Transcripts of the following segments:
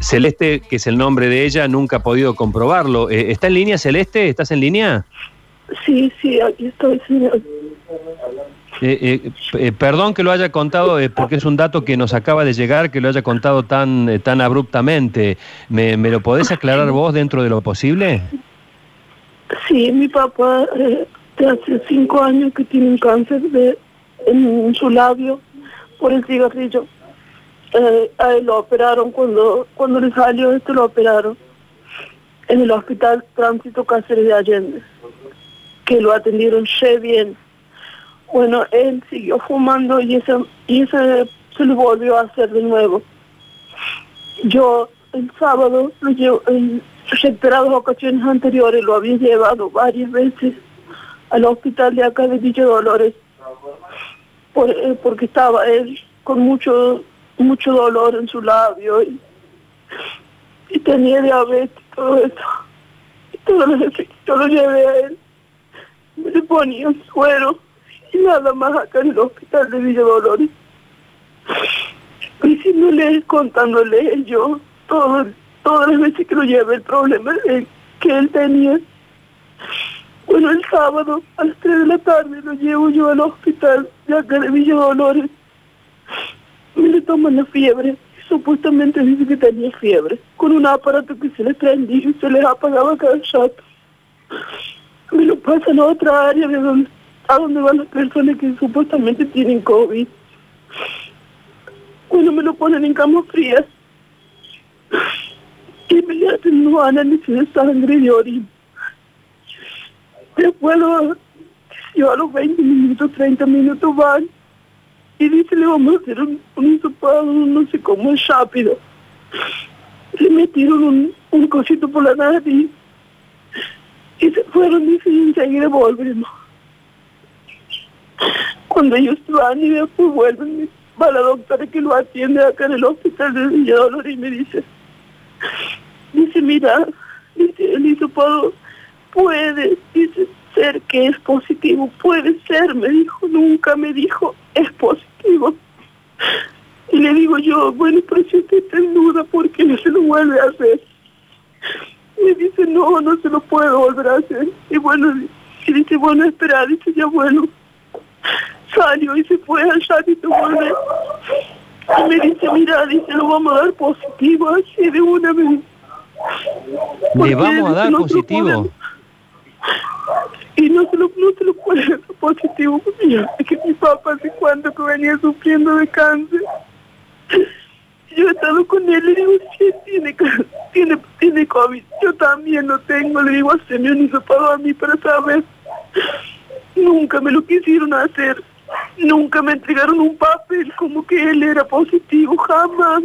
Celeste, que es el nombre de ella, nunca ha podido comprobarlo. Eh, ¿Está en línea, Celeste? ¿Estás en línea? Sí, sí, aquí estoy, señor. Eh, eh, perdón que lo haya contado, porque es un dato que nos acaba de llegar, que lo haya contado tan, tan abruptamente. ¿Me, ¿Me, lo podés aclarar vos dentro de lo posible? Sí, mi papá hace cinco años que tiene un cáncer de, en su labio por el cigarrillo. Eh, a él lo operaron cuando, cuando le salió esto, lo operaron en el hospital Tránsito Cáceres de Allende, que lo atendieron re bien. Bueno, él siguió fumando y ese, y ese se lo volvió a hacer de nuevo. Yo el sábado lo llevo, en reiteradas ocasiones anteriores lo había llevado varias veces al hospital de acá de Villa Dolores por, eh, porque estaba él con mucho mucho dolor en su labio y, tenía diabetes y todo eso. Y todo lo, yo lo llevé a él. Me le ponía un suero y nada más acá en el hospital de Villa Dolores. Diciéndole, contándole yo todo, todas las veces que lo llevé el problema que él tenía. Bueno, el sábado a las 3 de la tarde lo llevo yo al hospital de acá de Villa Dolores me le toman la fiebre. Supuestamente dice que tenía fiebre, con un aparato que se le prendía y se les apagaba cada rato. Me lo pasan a otra área de donde, a donde van las personas que supuestamente tienen COVID. Bueno, me lo ponen en camas frías. Y me le hacen un análisis de sangre y de orina. Después, yo a los 20 minutos, 30 minutos van y dice, le vamos a hacer un, un no sé cómo, es rápido. Le metieron un, cosito por la nariz y se fueron, dice, y enseguida volvemos. Cuando ellos van y después vuelven, va la doctora que lo atiende acá en el hospital de Villa Dolores y me dice, dice, mira, dice, el hisopado puede, dice, ser que es positivo, puede ser, me dijo, nunca me dijo, es positivo. Y le digo yo, bueno, pero si usted está en duda, ¿por qué no se lo vuelve a hacer? Me dice, no, no se lo puedo volver a hacer. Y bueno, y dice, bueno, espera, dice, ya bueno. Salió y se fue al ratito, vuelve. Y me dice, mira, dice, lo vamos a dar positivo, así de una vez. ¿Le vamos a dar positivo? Y no se lo, no se lo puede positivo porque yo sé que mi papá hace cuánto que venía sufriendo de cáncer. Yo he estado con él y le digo, sí, tiene, tiene, tiene COVID. Yo también lo tengo, le digo, hacerme un hisopado a mí para saber. Nunca me lo quisieron hacer. Nunca me entregaron un papel como que él era positivo, jamás.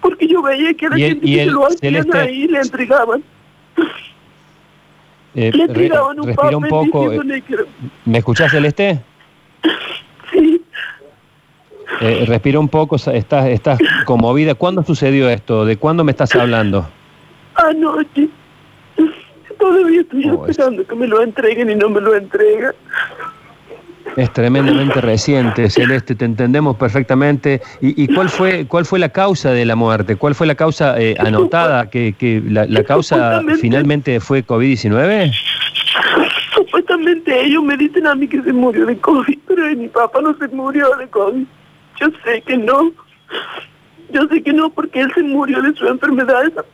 Porque yo veía que a la gente que se lo hacían ahí le entregaban. Eh, respira un poco. Eh, ¿Me escuchás, Celeste? Sí. Eh, respira un poco, estás, estás conmovida. ¿Cuándo sucedió esto? ¿De cuándo me estás hablando? Anoche. Todavía estoy oh, esperando que me lo entreguen y no me lo entregan. Es tremendamente reciente, Celeste, te entendemos perfectamente. ¿Y, cuál fue cuál fue la causa de la muerte? ¿Cuál fue la causa eh, anotada? ¿Que, que la, la causa finalmente fue COVID-19? Supuestamente ellos me dicen a mí que se murió de COVID, pero mi papá no se murió de COVID. Yo sé que no. Yo sé que no porque él se murió de su enfermedad, esa,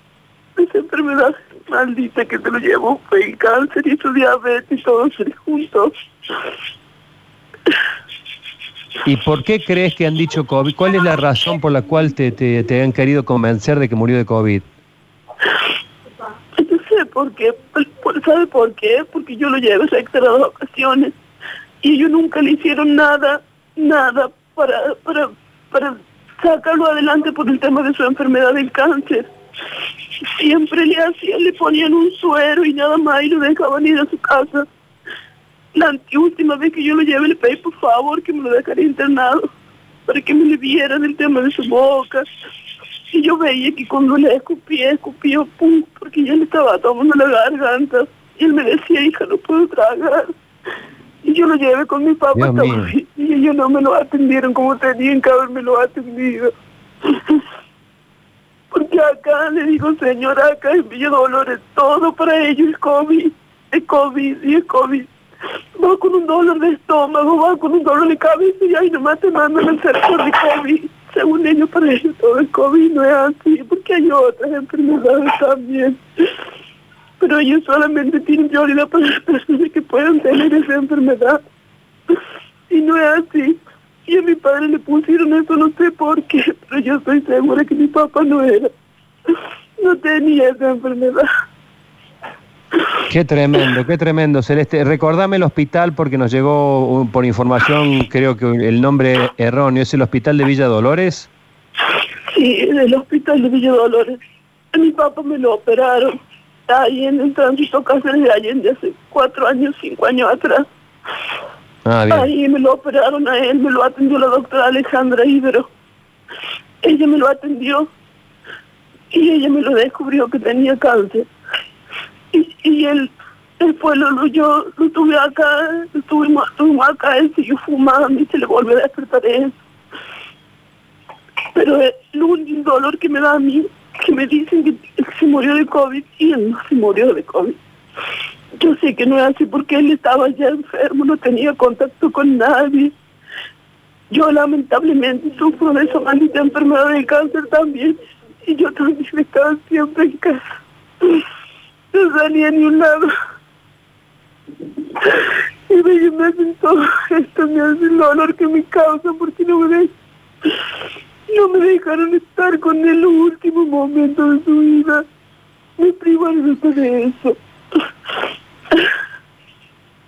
esa enfermedad maldita que se lo llevó, fue el cáncer y su diabetes y todo se juntos. ¿Y por qué crees que han dicho COVID? ¿Cuál es la razón por la cual te, te, han querido convencer de que murió de COVID? No sé por qué. ¿Sabe por qué? Porque yo lo a dos ocasiones y ellos nunca le hicieron nada, nada para, para, para sacarlo adelante por el tema de su enfermedad del cáncer. Siempre le hacían, le ponían un suero y nada más y lo dejaban ir a su casa. La última vez que yo lo llevé le pedí por favor que me lo dejara internado para que me le vieran el tema de su boca. Y yo veía que cuando le escupía, escupía, pum, porque ya le estaba tomando la garganta. Y él me decía, hija, no puedo tragar. Y yo lo llevé con mi papá y ellos no me lo atendieron como tenían que haberme lo atendido. porque acá le digo, señora, acá en Villa Dolores, todo para ellos es COVID, es COVID y es COVID. Va con un dolor de estómago, va con un dolor de cabeza y ahí nomás te mandan a hacer por el COVID. Según ellos, para ellos todo es COVID, no es así, porque hay otras enfermedades también. Pero ellos solamente tienen prioridad para las personas que puedan tener esa enfermedad. Y no es así. Y a mi padre le pusieron eso, no sé por qué, pero yo estoy segura que mi papá no era. No tenía esa enfermedad. Qué tremendo, qué tremendo, Celeste. Recordame el hospital porque nos llegó por información, creo que el nombre erróneo, ¿es el hospital de Villa Dolores? Sí, el hospital de Villa Dolores. A mi papá me lo operaron ahí en el tránsito Cáceres de Allende hace cuatro años, cinco años atrás. Ah, ahí me lo operaron a él, me lo atendió la doctora Alejandra Ibero. Ella me lo atendió y ella me lo descubrió que tenía cáncer. Y, él, él fue, lo, yo lo tuve acá, estuvimos, estuvimos acá, él siguió fumando y se le volvió a despertar eso. Pero el único dolor que me da a mí, que me dicen que se murió de COVID y él no se murió de COVID. Yo sé que no es así porque él estaba ya enfermo, no tenía contacto con nadie. Yo lamentablemente sufro de esa maldita enfermedad de cáncer también y yo también estaba siempre en casa. Salía ni un lado. Y me, hacen todo esto, me hace el dolor que me causa porque no me, me dejaron estar con él los últimos momentos de su vida. Me privaron de eso.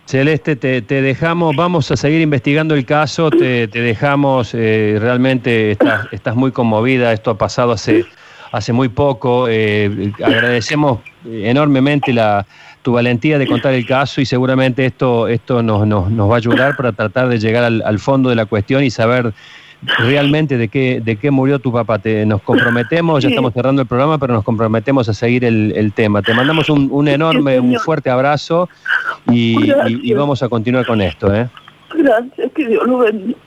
Celeste, te, dejamos, vamos a seguir investigando el caso, te, dejamos, eh, realmente estás, estás, muy conmovida, esto ha pasado hace, hace muy poco, eh, agradecemos enormemente la, tu valentía de contar el caso y seguramente esto, esto nos, nos, nos va a ayudar para tratar de llegar al, al fondo de la cuestión y saber realmente de qué, de qué murió tu papá. Te, nos comprometemos, ya estamos cerrando el programa, pero nos comprometemos a seguir el, tema. Te mandamos un, enorme, un fuerte abrazo y, y, vamos a continuar con esto. ¿eh? Gracias, que Dios lo bendiga.